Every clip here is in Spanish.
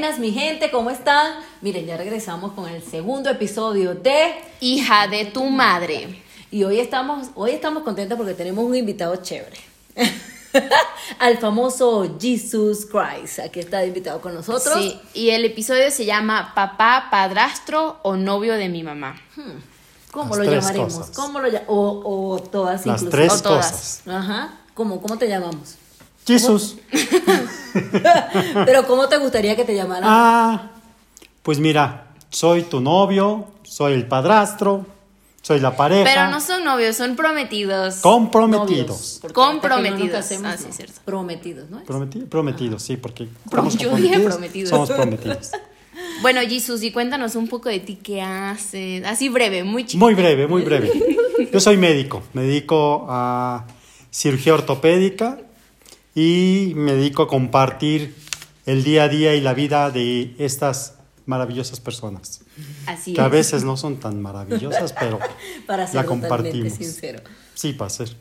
Buenas, mi gente, ¿cómo están? Miren, ya regresamos con el segundo episodio de Hija de tu madre. y hoy estamos, hoy estamos contentos porque tenemos un invitado chévere. Al famoso Jesus Christ. Aquí está invitado con nosotros. Sí, y el episodio se llama Papá, padrastro o novio de mi mamá. ¿Cómo Las lo llamaremos? ¿Cómo lo o, o todas Las inclusive. tres O todas. cosas. Ajá. ¿Cómo, ¿Cómo te llamamos? Jesús. Pero ¿cómo te gustaría que te llamaran? Ah, pues mira, soy tu novio, soy el padrastro, soy la pareja. Pero no son novios, son prometidos. comprometidos. Novios, Comprometidos. Ah, sí, no. cierto. Prometidos, ¿no? Prometi- prometidos, sí, porque Prom- yo dije comprometidos, prometidos. Somos prometidos. Bueno, Jesus, y cuéntanos un poco de ti, ¿qué haces? Así breve, muy chiquito. Muy breve, muy breve. Yo soy médico, me dedico a cirugía ortopédica y me dedico a compartir el día a día y la vida de estas maravillosas personas. Así Que a es. veces no son tan maravillosas, pero Para ser la compartimos. sincero. Sí, para ser.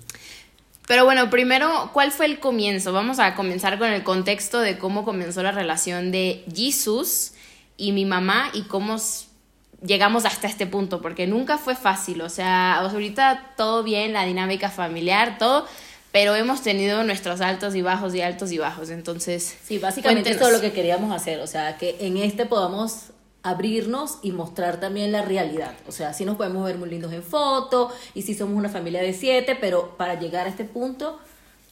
Pero bueno, primero, ¿cuál fue el comienzo? Vamos a comenzar con el contexto de cómo comenzó la relación de Jesus y mi mamá y cómo llegamos hasta este punto, porque nunca fue fácil, o sea, ahorita todo bien, la dinámica familiar, todo, pero hemos tenido nuestros altos y bajos y altos y bajos, entonces... Sí, básicamente cuéntenos. eso es lo que queríamos hacer, o sea, que en este podamos abrirnos y mostrar también la realidad. O sea, sí nos podemos ver muy lindos en foto y sí somos una familia de siete, pero para llegar a este punto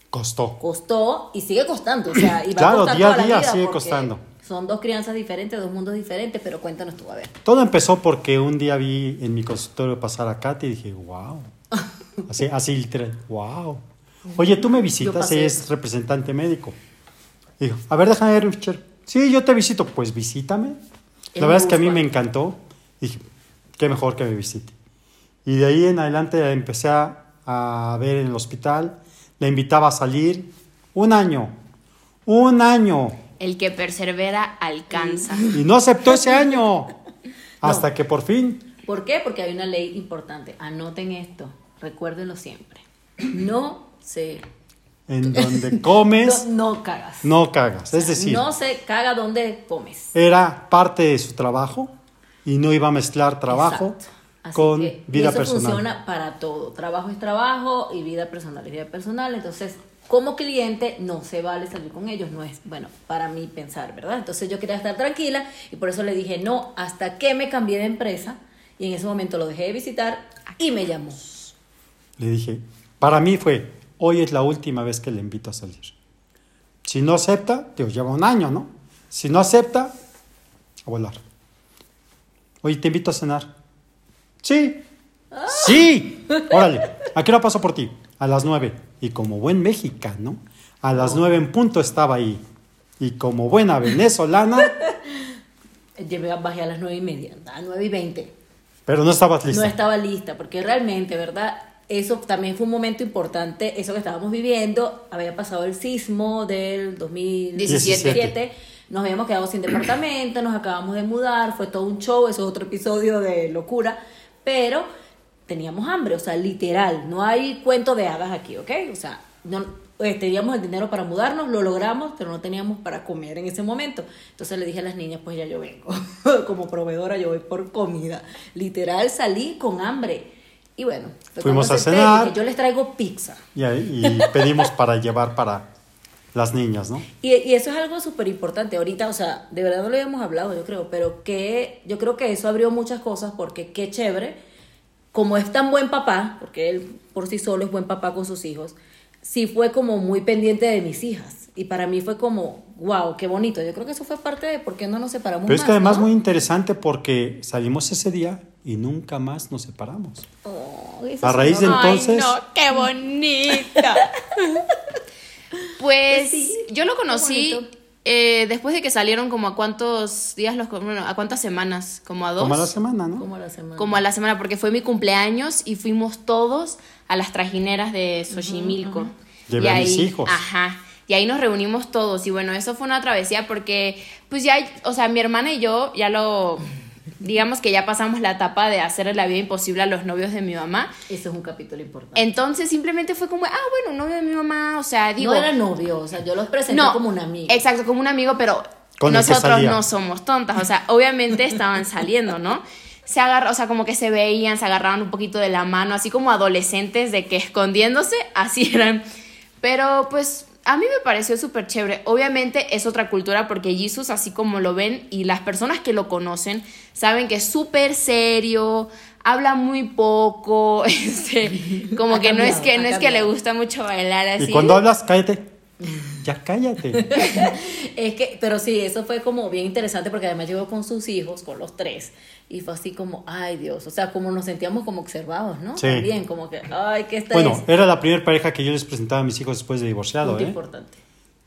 Costó. costó y sigue costando. O sea, y va Claro, a costar día a día sigue costando. Son dos crianzas diferentes, dos mundos diferentes, pero cuéntanos tú, a ver. Todo empezó porque un día vi en mi consultorio pasar a Katy y dije, wow. Así, así literal, wow. Oye, tú me visitas, ella es representante médico. Dijo, a ver, déjame ver, Richard. Sí, yo te visito. Pues visítame. La verdad es que a mí me encantó. Dije, qué mejor que me visite. Y de ahí en adelante la empecé a, a ver en el hospital. La invitaba a salir. Un año. Un año. El que persevera alcanza. Y no aceptó ese año. Hasta que por fin ¿Por qué? Porque hay una ley importante. Anoten esto, recuérdenlo siempre. No se... en donde comes, No, no cagas. no cagas. Es decir, no se caga donde comes. era parte de su trabajo y no iba a mezclar trabajo con que- vida eso personal. funciona para todo. Trabajo es trabajo y vida personal es vida personal. Entonces, como cliente, no se vale salir con ellos. No es, bueno, para mí pensar, ¿verdad? Entonces, yo quería estar tranquila y por eso le dije no hasta que me cambié de empresa. Y en ese momento lo dejé de visitar y me llamó. Le dije, para mí fue, hoy es la última vez que le invito a salir. Si no acepta, te lleva un año, ¿no? Si no acepta, a volar. Oye, te invito a cenar. Sí. Sí. Órale, ¿a qué hora paso por ti? A las nueve. Y como buen mexicano, a las nueve en punto estaba ahí. Y como buena venezolana, Llevé, bajé a las nueve y media, a nueve y veinte. pero no estabas lista. No estaba lista, porque realmente, ¿verdad? Eso también fue un momento importante, eso que estábamos viviendo, había pasado el sismo del 2017, 17. nos habíamos quedado sin departamento, nos acabamos de mudar, fue todo un show, eso es otro episodio de locura, pero teníamos hambre, o sea, literal, no hay cuento de hadas aquí, ¿ok? O sea, no, eh, teníamos el dinero para mudarnos, lo logramos, pero no teníamos para comer en ese momento. Entonces le dije a las niñas, pues ya yo vengo, como proveedora yo voy por comida. Literal salí con hambre. Y bueno, Fuimos a cenar. dije, yo les traigo pizza. Y, pedimos para llevar para las niñas, ¿no? Y, y eso es algo súper importante. Ahorita, o sea, de verdad no lo habíamos hablado, yo creo, pero que yo creo que eso abrió muchas cosas porque qué chévere, como es tan buen papá, porque él por sí solo es buen papá con sus hijos, sí fue como muy pendiente de mis hijas. Y para mí fue como, wow, qué bonito. Yo creo que eso fue parte de por qué no nos separamos Pero es más, que además ¿no? muy interesante porque salimos ese día y nunca más nos separamos. Oh, A raíz ¿no? de entonces- Ay, no, qué bonita. pues Pues sí, yo lo conocí eh, después de que salieron como a cuántos días los bueno, a cuántas semanas, como a dos. Como a la semana, ¿no? Como a la semana. Como a la semana, porque fue mi cumpleaños y fuimos todos a las trajineras de Xochimilco. Llevé y a ahí, mis hijos. Ajá. Y ahí nos reunimos todos. Y bueno, eso fue una travesía porque, pues ya, o sea, mi hermana y yo ya lo. Digamos que ya pasamos la etapa de hacer la vida imposible a los novios de mi mamá. Ese es un capítulo importante. Entonces simplemente fue como, ah, bueno, novio de mi mamá, o sea, digo. no era novio, o sea, yo los presenté No, como un amigo. Exacto, como un amigo, pero Con nosotros no somos tontas, o sea, obviamente estaban saliendo, ¿no? Se agarra, o sea, como que se veían, se agarraban un poquito de la mano, así como adolescentes de que escondiéndose, así eran. Pero pues a mí me pareció súper chévere. Obviamente es otra cultura porque Jesus, así como lo ven, y las personas que lo conocen, saben que es súper serio, habla muy poco, este, como Ha que no es que no es que le gusta mucho bailar así. Y cuando hablas, cállate. Ya cállate. Es que, pero sí, eso fue como bien interesante porque además llegó con sus hijos, con los tres, y fue así como, ay Dios, o sea, como nos sentíamos como observados, ¿no? Sí. También, como que, ay, ¿qué está Bueno, era la primera pareja que yo les presentaba a mis hijos después de divorciado, Muy ¿eh? importante.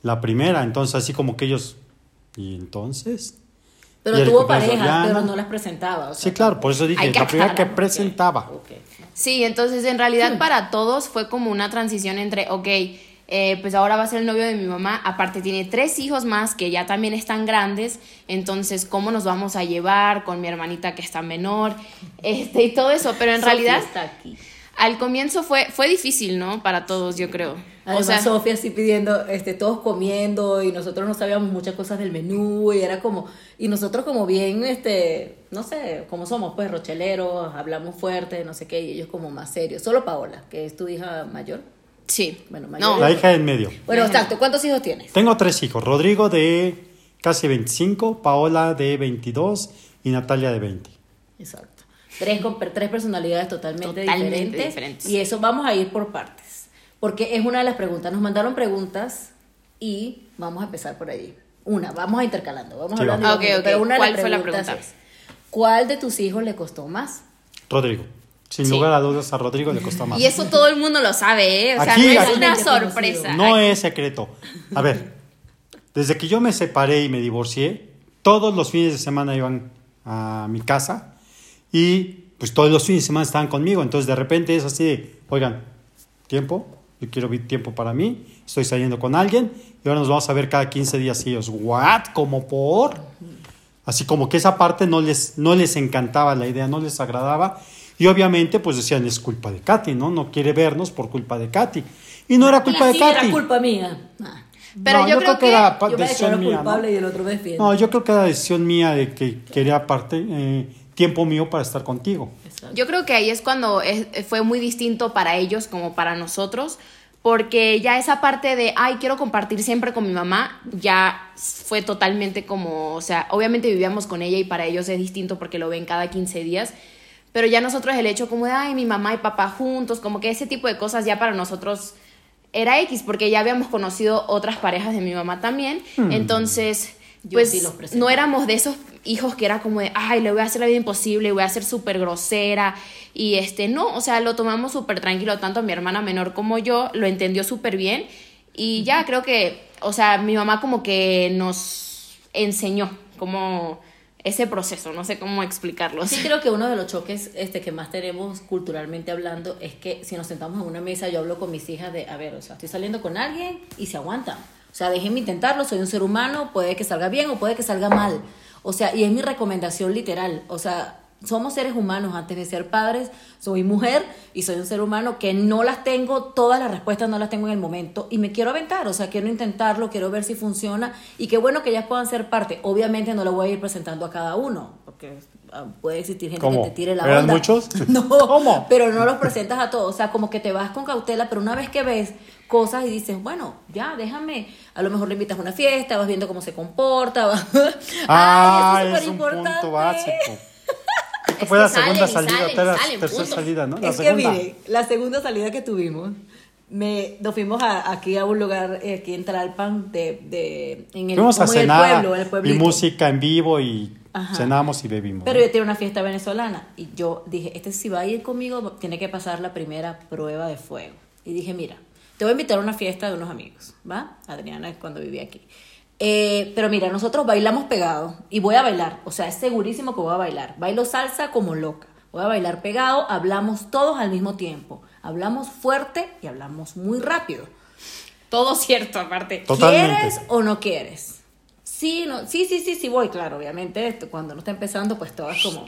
La primera, entonces así como que ellos... ¿Y entonces? Pero tuvo parejas, Oriana. pero no las presentaba. o sea, Sí, claro, por eso dije, Hay que la primera que presentaba. Sí, entonces en realidad para todos fue como una transición entre, ok, eh, pues ahora va a ser el novio de mi mamá, aparte tiene tres hijos más que ya también están grandes, entonces cómo nos vamos a llevar con mi hermanita que está menor, este y todo eso, pero en Sofía realidad está aquí. al comienzo fue, fue difícil, ¿no? Para todos, yo creo. Además, o sea, Sofía así pidiendo, este, todos comiendo y nosotros no sabíamos muchas cosas del menú y era como, y nosotros como bien, este, no sé, como somos, pues rocheleros, hablamos fuerte, no sé qué, y ellos como más serios. Solo Paola, que es tu hija mayor. Sí. Bueno, no. La hija en medio. Bueno, exacto, ¿cuántos hijos tienes? Tengo tres hijos, Rodrigo de casi 25, Paola de 22 y Natalia de 20. Exacto. Tres, con- tres personalidades totalmente, Totalmente diferentes, diferentes. Y eso vamos a ir por partes. Porque es una de las preguntas. Nos mandaron preguntas y vamos a empezar por ahí. Una, vamos a intercalando. Vamos Sí, hablando. vamos. y vamos- Ok, ok. Pero una de ¿Cuál las fue la pregunta? es, ¿cuál de tus hijos le costó más? Rodrigo. Sin Sí. lugar a dudas, a Rodrigo le costó más. Y eso todo el mundo lo sabe, ¿eh? O sea, no es aquí- una sorpresa. No Aquí- es secreto. A ver, desde que yo me separé y me divorcié, todos los fines de semana iban a mi casa y pues todos los fines de semana estaban conmigo. Entonces de repente es así de, oigan, tiempo, yo quiero tiempo para mí, estoy saliendo con alguien y ahora nos vamos a ver cada 15 días y ellos, ¿what? ¿Como por? Así como que esa parte no les, no les encantaba la idea, no les agradaba. Y obviamente, pues decían, es culpa de Katy, ¿no? No quiere vernos por culpa de Katy. Y no era culpa de sí, Katy. era culpa mía. Ah, Pero No, yo, creo, que, era pa- yo decisión mía, culpable ¿no? y el otro. No, yo creo que era decisión mía de que quería aparte eh, tiempo mío para estar contigo. Exacto. yo creo que ahí es cuando es- fue muy distinto para ellos como para nosotros, porque ya esa parte de, ay, quiero compartir siempre con mi mamá, ya fue totalmente como, o sea, obviamente vivíamos con ella y para ellos es distinto porque lo ven cada 15 días, pero ya nosotros el hecho como de, ay, mi mamá y papá juntos, como que ese tipo de cosas ya para nosotros era X, porque ya habíamos conocido otras parejas de mi mamá también, entonces, Yo pues sí los presentaba. no éramos de esos hijos que era como de, ay, le voy a hacer la vida imposible, voy a ser súper grosera, y este, no, o sea, lo tomamos súper tranquilo, tanto mi hermana menor como yo, lo entendió súper bien, y ya creo que, o sea, mi mamá como que nos enseñó como ese proceso, no sé cómo explicarlo. Sí creo que uno de los choques este, que más tenemos culturalmente hablando es que si nos sentamos en una mesa, yo hablo con mis hijas de, a ver, o sea, estoy saliendo con alguien y se aguantan. O sea, déjenme intentarlo, soy un ser humano, puede que salga bien o puede que salga mal. O sea, y es mi recomendación literal. O sea, somos seres humanos antes de ser padres, soy mujer y soy un ser humano que no las tengo, todas las respuestas no las tengo en el momento y me quiero aventar, o sea, quiero intentarlo, quiero ver si funciona y qué bueno que ellas puedan ser parte. Obviamente no lo voy a ir presentando a cada uno, porque ah, puede existir gente ¿Cómo? que te tire la ¿Eran onda. muchos? No, ¿Cómo? pero no los presentas a todos, o sea, como que te vas con cautela, pero una vez que ves cosas y dices, bueno, ya, déjame, a lo mejor le invitas a una fiesta, vas viendo cómo se comporta, vas... Ah, Ay, eso es un superimportante. punto básico. Esta Es fue la que salen segunda y salida, salen, salen, tercera punto. salida, ¿no? La es segunda. que mire, la segunda salida que tuvimos, me, nos fuimos a- aquí a un lugar, eh, aquí en Tlalpan, de, de, en el, Fuimos a en el cenar pueblo, el y pueblito. música en vivo y Ajá. cenamos y bebimos. Pero ¿no? yo tenía una fiesta venezolana y yo dije, este si va a ir conmigo, tiene que pasar la primera prueba de fuego. Y dije, mira, te voy a invitar a una fiesta de unos amigos, ¿va? Adriana es cuando vivía aquí. Eh, pero mira, nosotros bailamos pegados y voy a bailar, o sea, es segurísimo que voy a bailar. Bailo salsa como loca. Voy a bailar pegado, hablamos todos al mismo tiempo. Hablamos fuerte y hablamos muy rápido. Todo cierto, aparte. Totalmente. ¿Quieres o no quieres? Sí, no, sí, sí, sí, sí voy, claro, obviamente, esto, cuando uno está empezando, pues todo es como,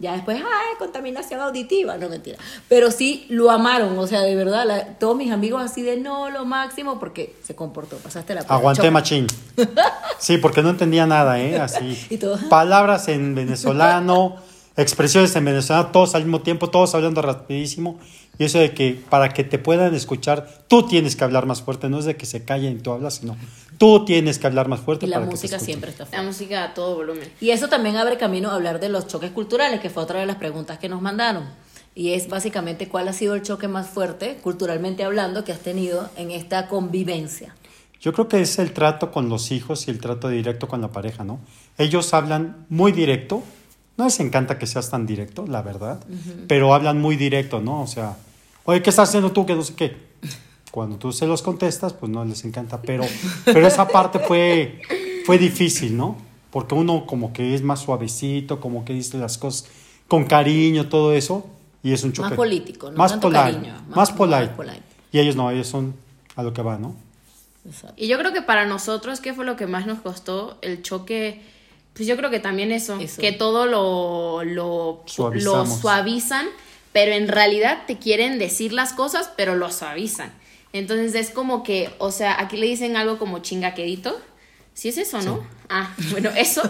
Ya después, ay, contaminación auditiva, no mentira. Pero sí lo amaron, o sea, de verdad, la- todos mis amigos así de no, lo máximo, porque se comportó, pasaste la. Aguanté Choca. machín. Sí, porque no entendía nada, ¿eh? Así. Y todo. Palabras en venezolano, expresiones en venezolano, todos al mismo tiempo, todos hablando rapidísimo. Y eso de que para que te puedan escuchar, tú tienes que hablar más fuerte. No es de que se callen y tú hablas, sino tú tienes que hablar más fuerte Y la para que te música siempre está La fuerte. música a todo volumen. Y eso también abre camino a hablar de los choques culturales, que fue otra de las preguntas que nos mandaron. Y es básicamente cuál ha sido el choque más fuerte, culturalmente hablando, que has tenido en esta convivencia. Yo creo que es el trato con los hijos y el trato directo con la pareja, ¿no? Ellos hablan muy directo. No les encanta que seas tan directo, la verdad, pero hablan muy directo, ¿no? O sea, oye, ¿qué estás haciendo tú? Que no sé qué. Cuando tú se los contestas, pues no les encanta, pero, pero esa parte fue, fue difícil, ¿no? Porque uno como que es más suavecito, como que dice las cosas con cariño, todo eso, y es un choque. Más político, no más tanto polite, cariño, más, más- polite. más polite. Y ellos no, ellos son a lo que va, ¿no? Exacto. Y yo creo que para nosotros, ¿qué fue lo que más nos costó? El choque, pues yo creo que también eso, Eso. que todo lo, lo, lo suavizan, pero en realidad te quieren decir las cosas, pero lo suavizan. Entonces es como que, o sea, aquí le dicen algo como chingaquedito. ¿Sí es eso, no? Ah, bueno, eso,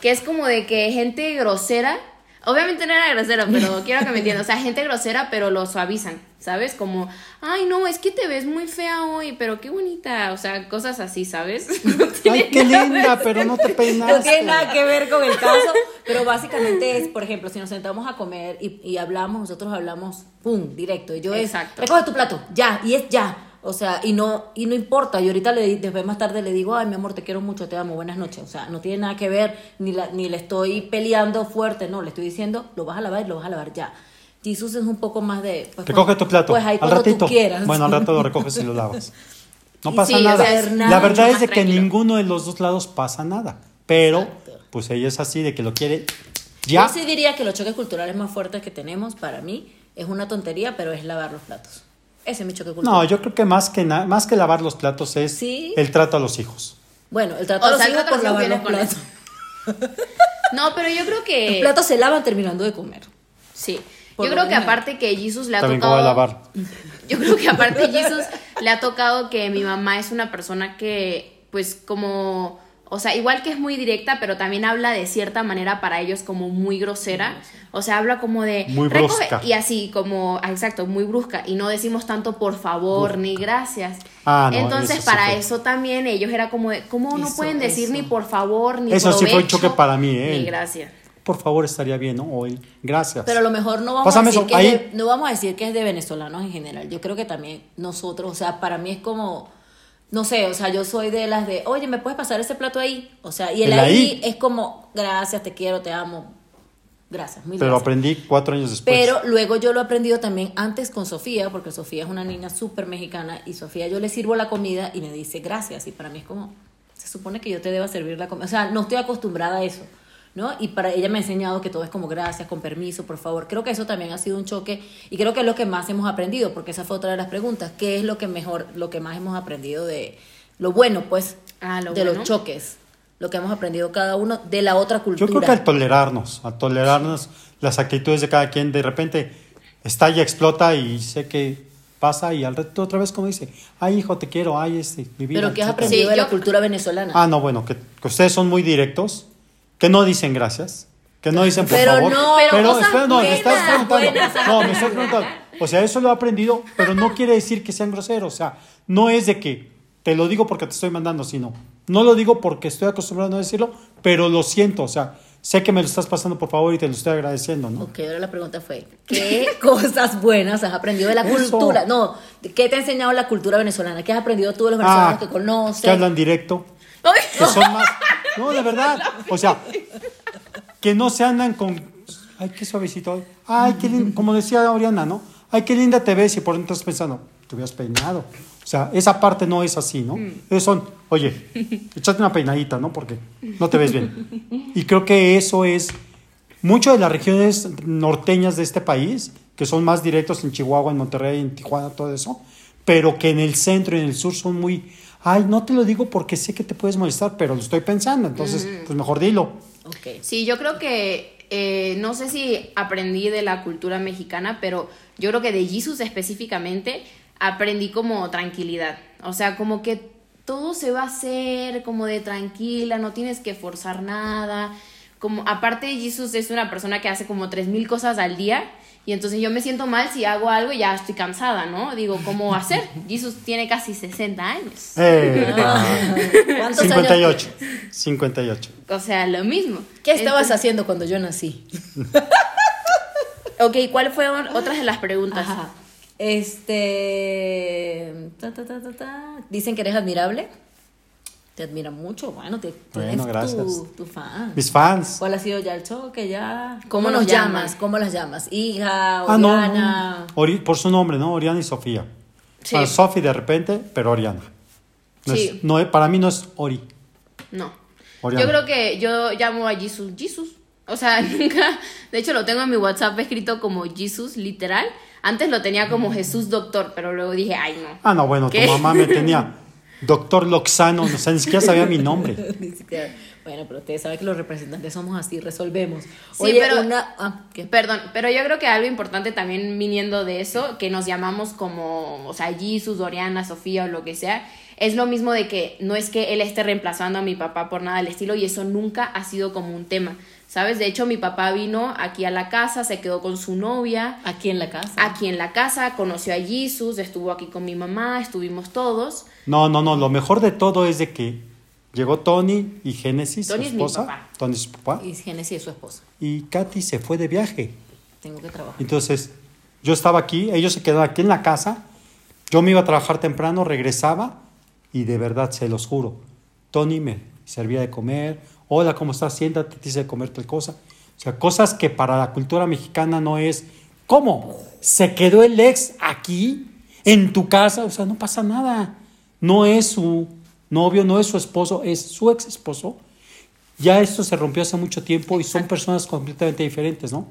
que es como de que gente grosera, obviamente no era grosera, pero quiero que me entiendan, o sea, gente grosera, pero lo suavizan, ¿sabes? Como, ay, no, es que te ves muy fea hoy, pero qué bonita, o sea, cosas así, ¿sabes? Ay, qué linda, pero no te peinaste. No tiene nada que ver con el caso, pero básicamente es, por ejemplo, si nos sentamos a comer y, y hablamos, nosotros hablamos, pum, directo. Y yo Exacto. es, recoge tu plato, ya, y es ya. O sea, y no, y no importa. Y ahorita le, después más tarde le digo, ay, mi amor, te quiero mucho, te amo, buenas noches. O sea, no tiene nada que ver, ni, la, ni le estoy peleando fuerte, no, le estoy diciendo, lo vas a lavar y lo vas a lavar ya. Jesus es un poco más de... Pues, Recoge cuando- tu plato. Pues ahí al ratito. tú quieras. Bueno, al rato lo recoges y lo lavas. No pasa sí, nada. o sea, nada, La verdad es de que ninguno de los dos lados pasa nada. Pero, Exacto. Pues ella es así, de que lo quiere ya. Yo sí diría que los choques culturales más fuertes que tenemos, para mí, es una tontería, pero es lavar los platos. Ese es mi choque cultural. No, yo creo que más que, más que lavar los platos es Sí. el trato a los hijos. Bueno, el trato O a los sea, hijos por lavar los platos. No, pero yo creo que... Los platos se lavan terminando de comer. Sí. Por Yo creo que aparte que Jesus le ha También tocado... a lavar. Yo creo que aparte Jesus le ha tocado que mi mamá es una persona que, pues, como... O sea, igual que es muy directa, pero también habla de cierta manera para ellos como muy grosera. O sea, habla como de... Muy brusca. Y así, como... ah, Exacto, muy brusca. Y no decimos tanto por favor ni gracias. Ah, no, Entonces, eso para eso también ellos era como de... ¿Cómo no Eso, pueden decir eso. ni por favor, ni Eso sí fue un choque para mí, ¿eh? Ni gracias. Por favor, estaría bien, ¿no? O el gracias. Pero a lo mejor no vamos, Pásame a decir eso, que ahí. es de, no vamos a decir que es de venezolanos en general. Yo creo que también nosotros, o sea, para mí es como, no sé, o sea, yo soy de las de, oye, ¿me puedes pasar ese plato ahí? O sea, y el, El ahí, ahí. es como, gracias, te quiero, te amo. Gracias, mil Pero gracias. aprendí cuatro años después. Pero luego yo lo he aprendido también antes con Sofía, porque Sofía es una niña súper mexicana y Sofía yo le sirvo la comida y me dice gracias y para mí es como, se supone que yo te deba servir la comida. O sea, no estoy acostumbrada a eso, ¿no? Y para ella me ha enseñado que todo es como gracias, con permiso, por favor. Creo que eso también ha sido un choque y creo que es lo que más hemos aprendido, porque esa fue otra de las preguntas. ¿Qué es lo que mejor, lo que más hemos aprendido de lo bueno, pues, Ah, lo de bueno. los choques? Lo que hemos aprendido cada uno de la otra cultura. Yo creo que al tolerarnos, al tolerarnos las actitudes de cada quien, de repente estalla, explota y sé que pasa y al rato otra vez como dice, ay hijo, te quiero, ay este, mi vida. Pero ¿qué has etcétera". aprendido Sí, de la yo- cultura venezolana? Ah, no, bueno, que, que ustedes son muy directos, que no dicen gracias, que no dicen por Pero favor. no, pero cosas espera, no, me estás buenas, preguntando. buenas. No, me estás preguntando. O sea, eso lo he aprendido, pero no quiere decir que sean groseros. O sea, no es de que te lo digo porque te estoy mandando, sino no lo digo porque estoy acostumbrado a no decirlo, pero lo siento. O sea, sé que me lo estás pasando por favor y te lo estoy agradeciendo, ¿no? Ok, ahora la pregunta fue, ¿qué cosas buenas has aprendido de la Eso. cultura? No, ¿qué te ha enseñado la cultura venezolana? ¿Qué has aprendido tú de los venezolanos que conoces? Ah, que hablan directo, que son más... No, de verdad. O sea, que no se andan con... Ay, qué suavecito. hoy. Ay, qué lindo. Como decía Oriana, ¿no? Ay, qué linda te ves y por dentro estás pensando, te hubieras peinado. O sea, esa parte no es así, ¿no? Ellos son, oye, échate una peinadita, ¿no? Porque no te ves bien. Y creo que eso es mucho de las regiones norteñas de este país, que son más directos en Chihuahua, en Monterrey, en Tijuana, todo eso, pero que en el centro y en el sur son muy, ay, no te lo digo porque sé que te puedes molestar, pero lo estoy pensando, entonces, pues mejor dilo. Ok. Sí, yo creo que eh, no sé si aprendí de la cultura mexicana, pero yo creo que de Jesus específicamente aprendí como tranquilidad. O sea, como que todo se va a hacer como de tranquila, no tienes que forzar nada. Como, aparte, Jesus es una persona que hace como tres mil cosas al día. Y entonces yo me siento mal si hago algo y ya estoy cansada, ¿no? Digo, ¿cómo hacer? Jesus tiene casi 60 años. Eh, ¿Cuántos 58. 58. O sea, lo mismo. ¿Qué estabas Entonces- haciendo cuando yo nací? Ok, ¿cuáles fueron otras de las preguntas? Ajá. Este. ta, ta, ta, ta, ta. Dicen que eres admirable. Te admira mucho. Bueno, te, Bueno, tienes. Tu, tu fan. Mis fans. ¿Cuál ha sido ya el choque? Ya. ¿Cómo nos llamas? ¿Cómo las llamas? Hija, Ah, no, Oriana. no. Ori- por su nombre, ¿no? Oriana y Sofía. Sí. Bueno, Sofi de repente, pero Oriana. No Sí. es- no es- para mí no es Ori. No. Oriana. Yo creo que yo llamo a Jesus Jesus. O sea, nunca. De hecho, lo tengo en mi WhatsApp escrito como Jesus, literal. Antes lo tenía como Jesús Doctor, pero luego dije, ay, no. Ah, no, bueno, ¿Qué? tu mamá me tenía Doctor Loxano, o sea, ni siquiera sabía mi nombre. Ni siquiera- Bueno, pero ustedes saben que los representantes somos así, resolvemos. Sí, Oye, pero- una. Ah, ¿qué? Perdón, pero yo creo que algo importante también viniendo de eso, que nos llamamos como, o sea, Jesus, Oriana, Sofía o lo que sea, es lo mismo de que no es que él esté reemplazando a mi papá por nada del estilo y eso nunca ha sido como un tema, ¿sabes? De hecho, mi papá vino aquí a la casa, se quedó con su novia, Aquí en la casa. aquí en la casa, conoció a Jesus, estuvo aquí con mi mamá, estuvimos todos. No, no, no, lo mejor de todo es de que llegó Tony y Génesis, Tony su es mi esposa. papá. Tony es su papá. Y Genesis es su esposa. Y Katy se fue de viaje. Tengo que trabajar. Entonces, yo estaba aquí, ellos se quedaron aquí en la casa. Yo me iba a trabajar temprano, regresaba y de verdad, se los juro, Tony me servía de comer. Hola, ¿cómo estás? Siéntate, te hice de comer tal cosa. O sea, cosas que para la cultura mexicana no es. ¿Cómo? ¿Se quedó el ex aquí, en tu casa? O sea, no pasa nada. No es su novio, no es su esposo, es su ex esposo. Ya esto se rompió hace mucho tiempo y son personas completamente diferentes, ¿no?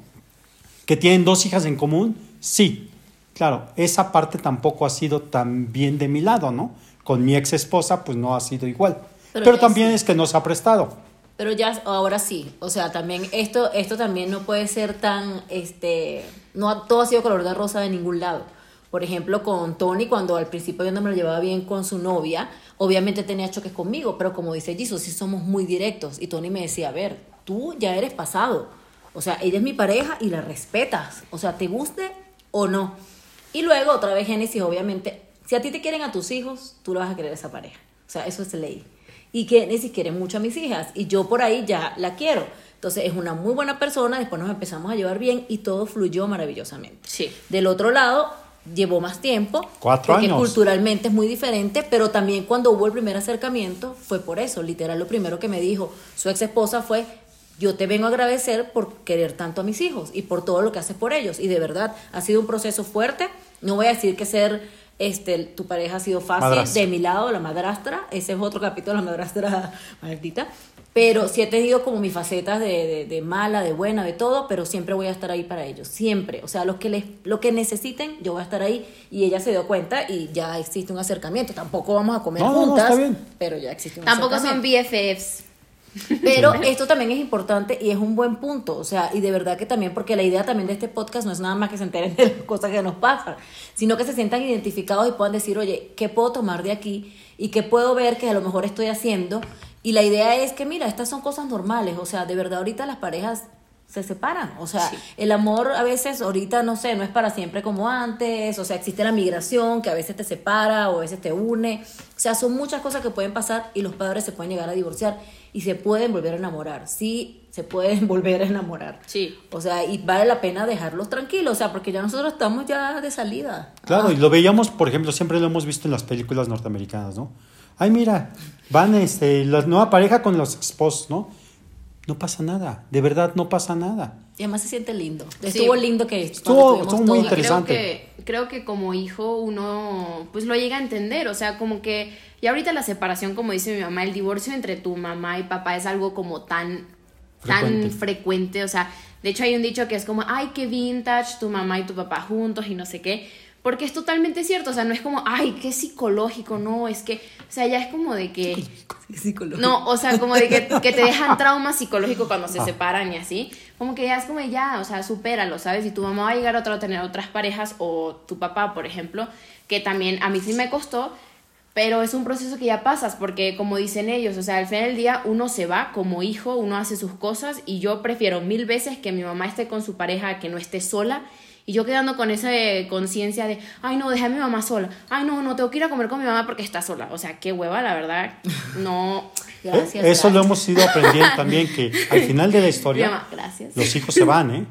que tienen dos hijas en común, sí. Claro, esa parte tampoco ha sido tan bien de mi lado, ¿no? Con mi ex esposa, pues no ha sido igual. Pero Pero, también sí. es que no se ha prestado. Pero ya ahora sí, o sea, también esto esto también no puede ser tan este no todo ha sido color de rosa de ningún lado. Por ejemplo, con Tony cuando al principio yo no me lo llevaba bien con su novia, obviamente tenía choques conmigo, pero como dice Jesus, sí somos muy directos y Tony me decía, "A ver, tú ya eres pasado. O sea, ella es mi pareja y la respetas. O sea, te guste o no." Y luego otra vez Génesis, obviamente, si a ti te quieren a tus hijos, tú le vas a querer a esa pareja. O sea, eso es ley. Y Génesis quiere mucho a mis hijas y yo por ahí ya la quiero. Entonces es una muy buena persona, después nos empezamos a llevar bien y todo fluyó maravillosamente. Sí. Del otro lado, llevó más tiempo. Cuatro porque años. culturalmente es muy diferente, pero también cuando hubo el primer acercamiento fue por eso. Literal, lo primero que me dijo su ex esposa fue, yo te vengo a agradecer por querer tanto a mis hijos y por todo lo que haces por ellos. Y de verdad, ha sido un proceso fuerte. No voy a decir que ser este, tu pareja ha sido fácil. Madrastra. De mi lado, la madrastra. Ese es otro capítulo, la madrastra maldita. Pero sí he tenido como mis facetas de, de- de mala, de buena, de todo, pero siempre voy a estar ahí para ellos. Siempre. O sea, lo que, les, lo que necesiten, yo voy a estar ahí. Y ella se dio cuenta y ya existe un acercamiento. Tampoco vamos a comer No, no, no, juntas, está bien. pero ya existe un Tampoco acercamiento. son BFFs. Pero esto también es importante y es un buen punto, o sea, y de verdad que también, porque la idea también de este podcast no es nada más que se enteren de las cosas que nos pasan, sino que se sientan identificados y puedan decir, oye, ¿qué puedo tomar de aquí? Y qué puedo ver que a lo mejor estoy haciendo. Y la idea es que, mira, estas son cosas normales, o sea, de verdad ahorita las parejas se separan, o sea, Sí. el amor a veces ahorita, no sé, no es para siempre como antes, o sea, existe la migración que a veces te separa o a veces te une, o sea, son muchas cosas que pueden pasar y los padres se pueden llegar a divorciar y se pueden volver a enamorar, sí, se pueden volver a enamorar. Sí. O sea, y vale la pena dejarlos tranquilos, o sea, porque ya nosotros estamos ya de salida. Claro, Ah, y lo veíamos, por ejemplo, siempre lo hemos visto en las películas norteamericanas, ¿no? Ay, mira, van este, la nueva pareja con los esposos, ¿no? No pasa nada, de verdad no pasa nada. Y además se siente lindo. Sí. Estuvo lindo que Estuvo- estuvo muy interesante. Creo que, creo que como hijo uno pues lo llega a entender, o sea, como que y ahorita la separación, como dice mi mamá, el divorcio entre tu mamá y papá es algo como tan tan Frecuente. frecuente, o sea, de hecho hay un dicho que es como, ay, qué vintage, tu mamá y tu papá juntos y no sé qué, Porque es totalmente cierto, o sea, no es como, ay, qué psicológico, no, es que, o sea, ya es como de que... Psicológico. No, o sea, como de que, que te dejan trauma psicológico cuando se separan y así. Como que ya es como ya, o sea, supéralo, ¿sabes? Y tu mamá va a llegar a otra, a tener otras parejas o tu papá, por ejemplo, que también a mí sí me costó, pero es un proceso que ya pasas, porque como dicen ellos, o sea, al final del día uno se va como hijo, uno hace sus cosas y yo prefiero mil veces que mi mamá esté con su pareja, que no esté sola. Y yo quedando con esa conciencia de, ay no, dejé a mi mamá sola. Ay no, no tengo que ir a comer con mi mamá porque está sola. O sea, qué hueva, la verdad. No. Gracias, Eh, Eso gracias. lo hemos ido aprendiendo también, que al final de la historia mamá, gracias. los hijos se van, ¿eh?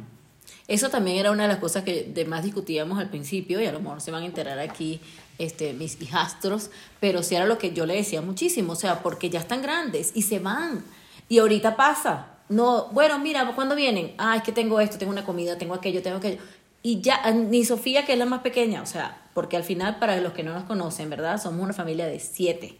Eso también era una de las cosas que de más discutíamos al principio y a lo mejor se van a enterar aquí este, mis hijastros, pero sí era lo que yo le decía muchísimo, o sea, porque ya están grandes y se van. Y ahorita pasa. No, bueno, mira, ¿cuándo vienen? Ah, es que tengo esto, tengo una comida, tengo aquello, tengo aquello. Y ya, ni Sofía, que es la más pequeña, o sea, porque al final, para los que no nos conocen, ¿verdad? Somos una familia de siete.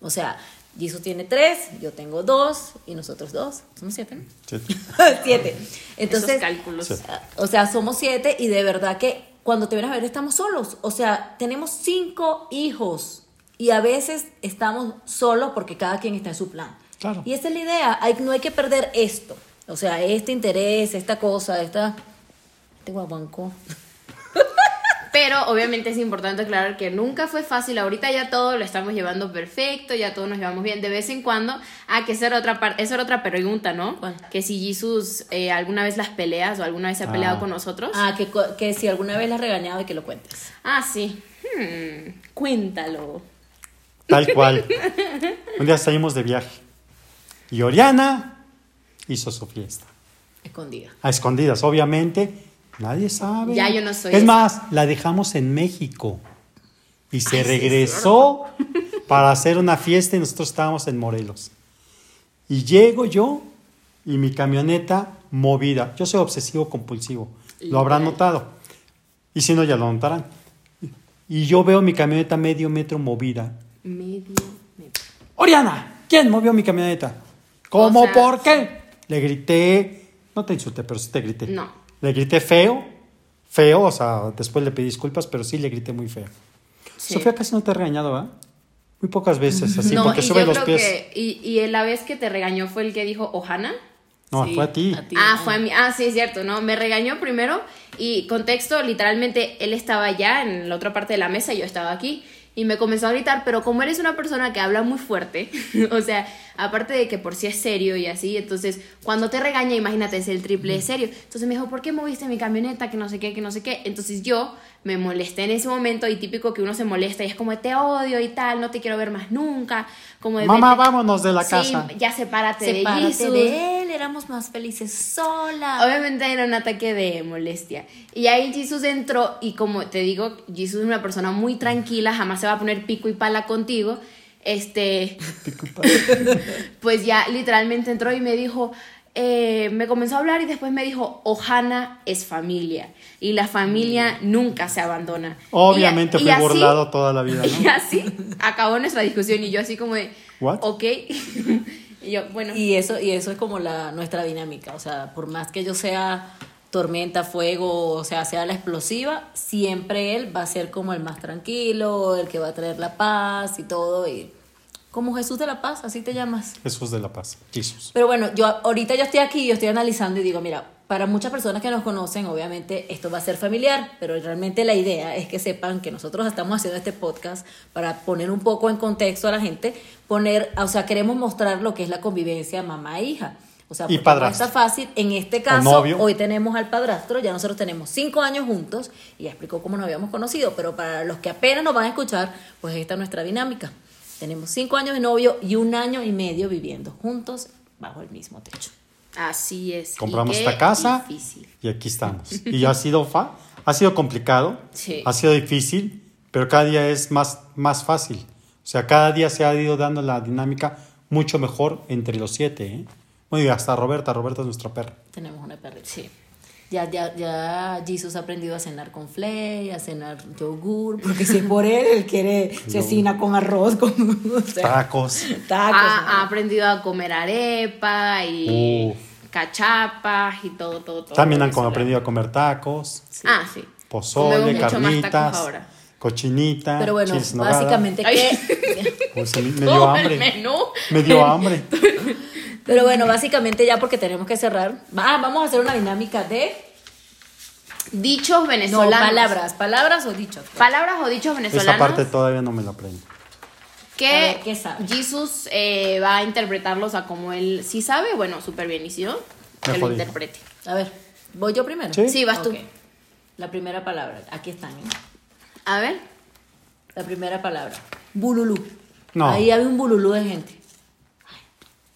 O sea, Jesus tiene tres, yo tengo dos y nosotros dos. Somos siete, ¿no? Sí. siete. Entonces, Esos cálculos. Sí. o sea, somos siete y de verdad que cuando te vienes a ver estamos solos. O sea, tenemos cinco hijos y a veces estamos solos porque cada quien está en su plan. Claro. Y esa es la idea. Hay, no hay que perder esto. O sea, este interés, esta cosa, esta... Este guaguancó. Pero obviamente es importante aclarar que nunca fue fácil. Ahorita ya todo lo estamos llevando perfecto, ya todos nos llevamos bien. De vez en cuando, ah, que esa era otra parte, esa era otra pregunta, ¿no? ¿Cuál? Que si Jesus eh, alguna vez las peleas o alguna vez se ha peleado Ah. con nosotros. Ah, que, que si alguna vez la has regañado y que lo cuentes. Ah, sí. Hmm, cuéntalo. Tal cual. Un día salimos de viaje y Oriana hizo su fiesta. Escondida. A escondidas, obviamente. Nadie sabe. Ya yo no soy Es esa. más, la dejamos en México. Y se Ay, sí, regresó para hacer una fiesta y nosotros estábamos en Morelos. Y llego yo y mi camioneta movida. Yo soy obsesivo compulsivo. Lo habrán notado. Y si no, ya lo notarán. Y yo veo mi camioneta medio metro movida. Medio metro. Oriana, ¿quién movió mi camioneta? ¿Cómo? ¿Por qué? Le grité, no te insulté, pero sí te grité. No. Le grité feo, feo, o sea, después le pedí disculpas, pero sí le grité muy feo. Sí. Sofía casi no te ha regañado, ¿verdad? Muy pocas veces, así, no, porque sube los pies. que. Y, y la vez que te regañó fue el que dijo Ohana. No, Sí, fue a ti. a ti. Ah, fue a mí. Ah, sí, es cierto, ¿no? Me regañó primero y contexto, literalmente él estaba allá en la otra parte de la mesa y yo estaba aquí y me comenzó a gritar, pero como eres una persona que habla muy fuerte, o sea, aparte de que por sí es serio y así, entonces cuando te regaña, imagínate, es el triple de serio. Entonces me dijo, ¿por qué moviste mi camioneta? Que no sé qué, que no sé qué. Entonces yo me molesté en ese momento y típico que uno se molesta y es como, te odio y tal, no te quiero ver más nunca. Como de, Mamá, vámonos de la Sí, casa. ya sepárate, Sepárate de Jesus. de él, éramos más felices sola. Obviamente era un ataque de molestia. Y ahí Jesús entró y como te digo, Jesús es una persona muy tranquila, jamás se va a poner pico y pala contigo. Este, pues ya literalmente entró y me dijo, eh, me comenzó a hablar y después me dijo, Ohana es familia y la familia nunca se abandona. Obviamente Y- y fui así- burlado toda la vida, Y así acabó nuestra discusión y yo así como de, What? ok. y yo, bueno. Y eso, y eso es como la, nuestra dinámica. O sea, por más que yo sea tormenta, fuego, o sea, sea la explosiva, siempre él va a ser como el más tranquilo, el que va a traer la paz y todo. Y como Jesús de la paz, así te llamas. Jesús de la paz, Jesús. Pero bueno, yo ahorita yo estoy aquí, yo estoy analizando y digo, mira, para muchas personas que nos conocen, obviamente esto va a ser familiar, pero realmente la idea es que sepan que nosotros estamos haciendo este podcast para poner un poco en contexto a la gente, poner, o sea, queremos mostrar lo que es la convivencia mamá e hija. O sea, Y no está fácil. En este caso, hoy tenemos al padrastro, ya nosotros tenemos cinco años juntos y ya explicó cómo nos habíamos conocido, pero para los que apenas nos van a escuchar, pues esta es nuestra dinámica. Tenemos cinco años de novio y un año y medio viviendo juntos bajo el mismo techo. Así es. Compramos esta casa difícil. y aquí estamos. Y ha sido, fa ha sido complicado, Sí. ha sido difícil, pero cada día es más, más fácil. O sea, cada día se ha ido dando la dinámica mucho mejor entre los siete. ¿eh? Bueno, y hasta Roberta, Roberta es nuestra perra. Tenemos una perrita. Sí. Ya, ya, ya Jesus ha aprendido a cenar con flay, a cenar yogur, porque si es por él, él quiere cecina con arroz, con o sea, Tacos. tacos. Ha, ha aprendido a comer arepa y Uf. cachapas y todo, todo, todo. También han aprendido a comer tacos. Ah, sí. pozole, carnitas, ahora. cochinita, Pero bueno, básicamente que... Pues se me, me dio Todo el hambre. menú. Me dio hambre. Pero bueno, básicamente ya porque tenemos que cerrar. Ah, vamos a hacer una dinámica de... Dichos No, venezolanos. palabras. Palabras o dichos. Palabras o dichos venezolanos. Esa parte todavía no me la aprendo. A que ver, ¿qué sabe? Jesus eh, va a interpretarlos a como él sí sabe, bueno, súper bien, y si no, que lo interprete. A ver, ¿voy yo primero? Sí. Sí, vas tú. Ok. La primera palabra. Aquí están. ¿eh? A ver. La primera palabra. Bululú. No. Ahí había un bululú de gente.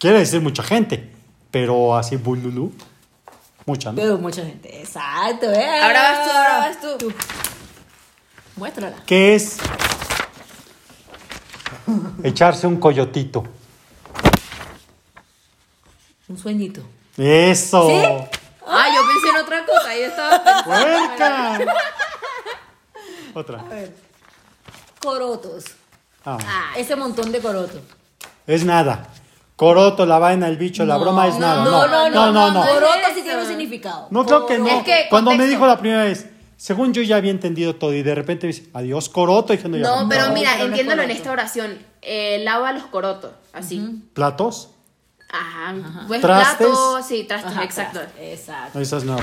Quiere decir mucha gente, pero así bululú, mucha, ¿no? Pero mucha gente. Exacto, ¿eh? Ahora vas tú, ahora vas tú. Muéstrala. ¿Qué es echarse un coyotito? Un sueñito. Eso. ¿Sí? Ah, yo pensé en otra cosa, yo estaba pensando. ¡Puerca! Otra. A ver. Corotos. Ah, Ah, Ese montón de corotos. es nada. Coroto, la vaina, el bicho, la broma es nada. No, no, no. no, no. Coroto sí tiene un significado. No, creo que no. Es que, Cuando me dijo la primera vez, según yo ya había entendido todo y de repente me dice, adiós, coroto, y no, ya. No, pero No, mira, entiéndelo en esta oración. Eh, lava los corotos, así. ¿Platos? Ajá. Pues Trastes. plato, sí, trastes, Ajá, exacto. Exacto. Esas no.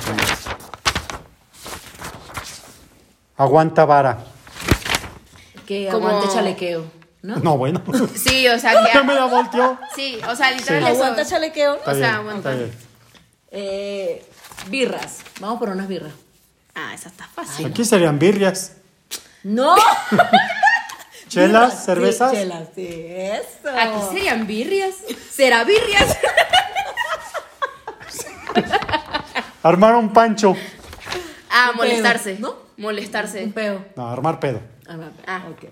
Aguanta vara. Que Como- aguante chalequeo. ¿No? No, bueno. Sí, o sea, Ya me que. la volteó. Sí, o sea, literal Sí. Aguanta chalequeo. Está O sea, bien, aguanta. está bien. Eh, birras. Vamos por unas birras. Ah, esa está fácil. Aquí serían birrias. ¡No! Chelas, Birras, cervezas. Sí, chelas, sí. Eso. Aquí serían birrias. ¿Será birrias? Armar un pancho. Ah, Un molestarse. pedo, ¿no? Molestarse. Un peo. No, armar pedo. Ah, no, Ah. ok.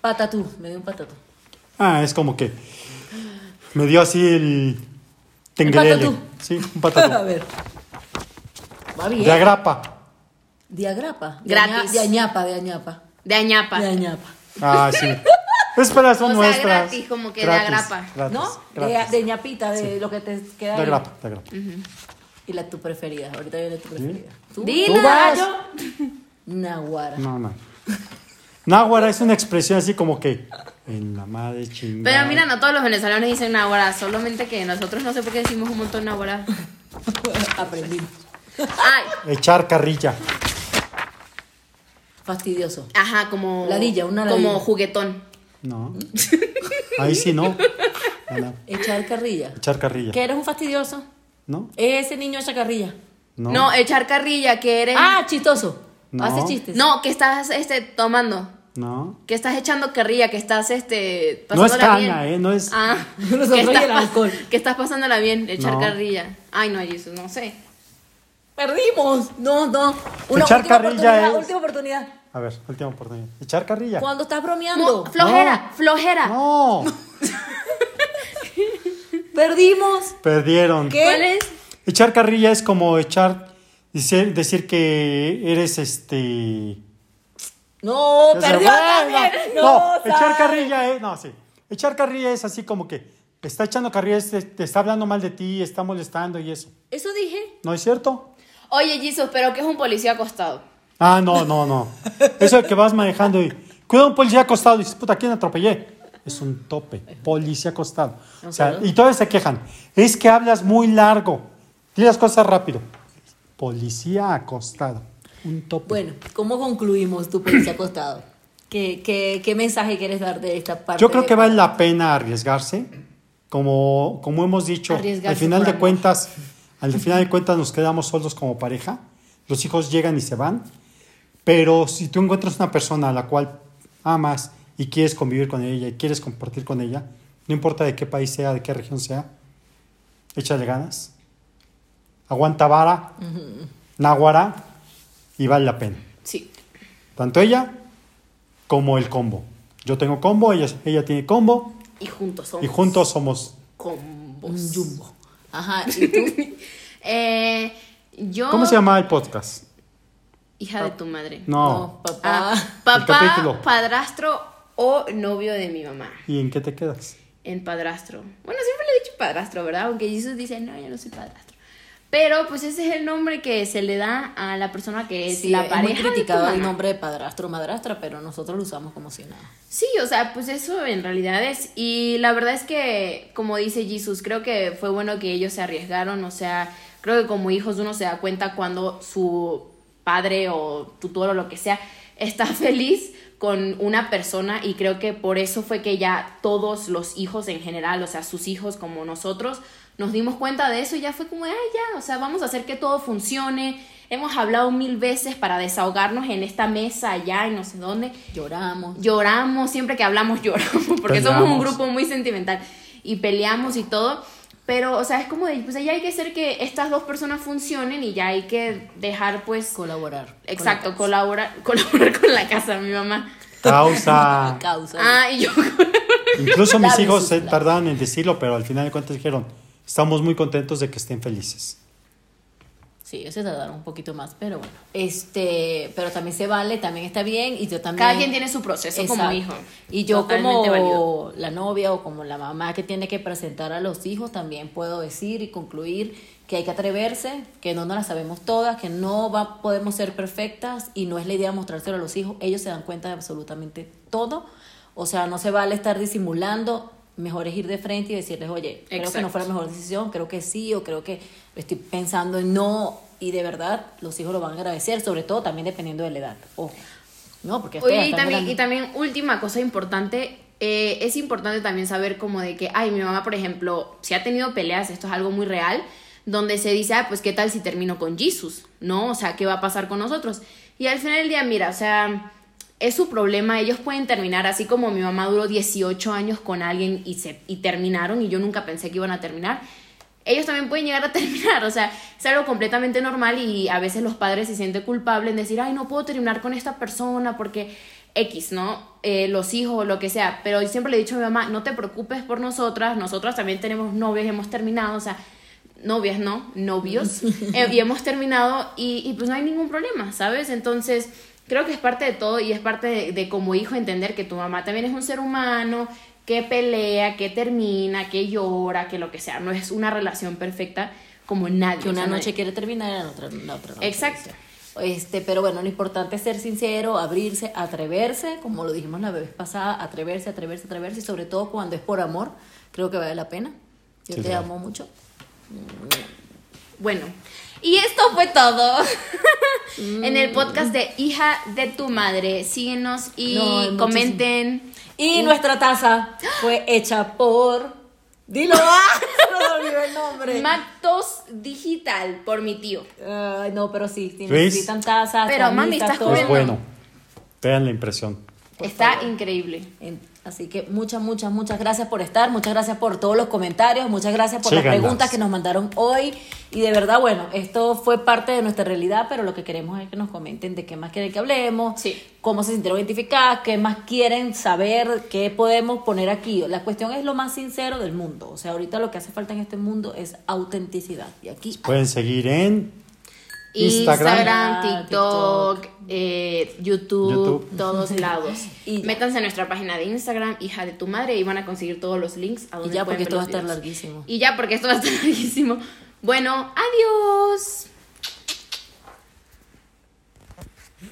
Patatú. Me dio un patatú. Ah, es como que me dio así el tengrele. patatú. Sí, un A patatú. ver. Va bien. De agrapa. De Gratis. aña- De añapa, de añapa. De añapa. De añapa. Ah, sí. Espera, son O sea, nuestras. gratis, como que de agrapa. gratis, ¿No? gratis. De, de ñapita, de lo que te queda. De agrapa, de agrapa. Y la tu preferida. Ahorita viene tu preferida. ¿Tú? Dila, Tú vas. yo- Nahuara. No, no. Náhuara es una expresión así como que en la madre chingada. Pero mira, no todos los venezolanos dicen náhuara, solamente que nosotros no sé por qué decimos un montón náhuara. Aprendí. Ay, Echar carrilla. Fastidioso. ajá, como. Ladilla, una Como ladilla. juguetón. No. Ahí sí no. Echar carrilla. Echar carrilla. ¿Que eres un fastidioso? ¿No? Ese niño echa carrilla. No. No, echar carrilla, que eres. Ah, chistoso. No. Hace chistes. No, que estás este, tomando. No. Que estás echando carrilla, que estás este. No es caña, bien. ¿eh? No es. Ah, Nosotros que estás, el alcohol. que estás pasándola bien, echar No. carrilla. Ay, no, Jesús, no sé. Perdimos. No, no. Una Echar última carrilla oportunidad. es- Última oportunidad. A ver, última oportunidad. Echar carrilla. Cuando estás bromeando. No, flojera, flojera. No. Perdimos. Perdieron. ¿Qué? ¿Cuál es? Echar carrilla es como echar. Decir, decir que eres este. No, perdió también. No, No, echar carrilla es. No, sí. Echar carrilla es así como que está echando carrilla, te, te está hablando mal de ti, está molestando y eso. Eso dije. ¿No es cierto? Oye, Jesús, pero que es un policía acostado. Ah, no, no, no. Eso de que vas manejando y. Cuida un policía acostado y dices, puta, ¿quién atropellé? Es un tope. Policía acostado. O sea, y todos se quejan. Es que hablas muy largo. Las cosas rápido. Policía acostado. Un tope. Bueno, ¿cómo concluimos tu policía acostado? ¿Qué, qué, qué mensaje quieres dar de esta parte? Yo creo que vale la pena arriesgarse. Como, como hemos dicho, al final de amor. cuentas, al final de cuentas nos quedamos solos como pareja. Los hijos llegan y se van. Pero si tú encuentras una persona a la cual amas y quieres convivir con ella y quieres compartir con ella, no importa de qué país sea, de qué región sea, échale ganas. Aguanta vara, náguara y vale la pena. Sí. Tanto ella como el combo. Yo tengo combo, ella, ella tiene combo Y juntos somos. y juntos somos. combos. Un jumbo. Ajá, ¿y tú? Eh, yo. ¿Cómo se llama el podcast? Hija de tu madre. No. papá. Ah, El papá, capítulo. padrastro o novio de mi mamá. ¿Y en qué te quedas? En padrastro. Bueno, siempre le he dicho padrastro, ¿verdad? Aunque Jesús dice, no, yo no soy padrastro. Pero pues ese es el nombre que se le da a la persona que es Sí, la es pareja. de tu criticado el nombre de padrastro o madrastra, pero nosotros lo usamos como si nada. Sí, o sea, pues eso en realidad es. Y la verdad es que, como dice Jesus, creo que fue bueno que ellos se arriesgaron. O sea, creo que como hijos uno se da cuenta cuando su padre o tutor o lo que sea está feliz con una persona y creo que por eso fue que ya todos los hijos en general, o sea, sus hijos como nosotros, nos dimos cuenta de eso y ya fue como, ay, ya, o sea, vamos a hacer que todo funcione. Hemos hablado mil veces para desahogarnos en esta mesa allá y no sé dónde Lloramos. lloramos, siempre que hablamos lloramos, porque somos un Peleamos. grupo muy sentimental y peleamos y todo, pero, o sea, es como de, pues ya hay que hacer que estas dos personas funcionen y ya hay que dejar, pues, Colaborar. exacto, con la colaborar, colaborar con la casa, mi mamá. Causa. causa. Ah, y yo, Incluso mis Dame hijos se planes. tardaban en decirlo, pero al final de cuentas dijeron, estamos muy contentos de que estén felices. Sí, ese tardaron un poquito más, pero bueno. Este, pero también se vale, también está bien y yo también. cada quien tiene su proceso como hijo. Y yo Totalmente válido. como la novia o como la mamá que tiene que presentar a los hijos también puedo decir y concluir que hay que atreverse, que no nos las sabemos todas, que no va, podemos ser perfectas y no es la idea mostrárselo a los hijos. Ellos se dan cuenta de absolutamente todo. O sea, no se vale estar disimulando. Mejor es ir de frente y decirles, oye, creo que no Exacto. fue la mejor decisión, creo que sí, o creo que estoy pensando en no. Y de verdad, los hijos lo van a agradecer, sobre todo también dependiendo de la edad. Ojo. No, porque Oye, y también, grande. y también, última cosa importante, eh, es importante también saber como de que, ay, mi mamá, por ejemplo, si ha tenido peleas, esto es algo muy real, donde se dice, ah, pues qué tal si termino con Jesus, ¿no? O sea, ¿qué va a pasar con nosotros? Y al final del día, mira, o sea, es su problema, ellos pueden terminar, así como mi mamá duró 18 años con alguien y, se, y terminaron, y yo nunca pensé que iban a terminar. Ellos también pueden llegar a terminar, o sea, es algo completamente normal y a veces los padres se sienten culpables en decir, ay, no puedo terminar con esta persona porque X, ¿no? Eh, los hijos o lo que sea. Pero yo siempre le he dicho a mi mamá, no te preocupes por nosotras, nosotras también tenemos novios y hemos terminado, o sea, novias, ¿no? Novios. eh, y hemos terminado y, y pues no hay ningún problema, ¿sabes? Entonces, creo que es parte de todo y es parte de, de como hijo entender que tu mamá también es un ser humano, que pelea, que termina, que llora, que lo que sea. No es una relación perfecta como nadie. que o una sea, nadie- noche quiere terminar y la otra, la otra no. Exacto. Este, pero bueno, lo importante es ser sincero, abrirse, atreverse, como lo dijimos la vez pasada, atreverse, atreverse, atreverse, y sobre todo cuando es por amor, creo que vale la pena. Yo Sí, te claro. amo mucho. Bueno, y esto fue todo en el podcast de Hija de tu Madre. Síguenos y No, hay muchísimo. comenten. Y nuestra taza fue hecha por. Dilo, ¡ah! No me olvidé el nombre. Mactos Digital por mi tío. Ay, no, pero sí, sí Luis. necesitan tazas. Pero, mami, estás todo. Es Bueno. Vean la impresión. Está increíble. En- Así que muchas, muchas, muchas gracias por estar, muchas gracias por todos los comentarios, muchas gracias por las preguntas que nos mandaron hoy. Y de verdad, bueno, esto fue parte de nuestra realidad, pero lo que queremos es que nos comenten de qué más quieren que hablemos, Sí. cómo se sintieron identificadas, qué más quieren saber, qué podemos poner aquí. La cuestión es lo más sincero del mundo. O sea, ahorita lo que hace falta en este mundo es autenticidad. Y aquí Pueden seguir en Instagram, Instagram. TikTok, eh, YouTube, YouTube. todos lados. Y ya. Métanse a nuestra página de Instagram, hija de tu madre, y van a conseguir todos los links a Y donde ya, pueden porque ver esto va a estar larguísimo. Y ya, porque esto va a estar larguísimo. Bueno, adiós.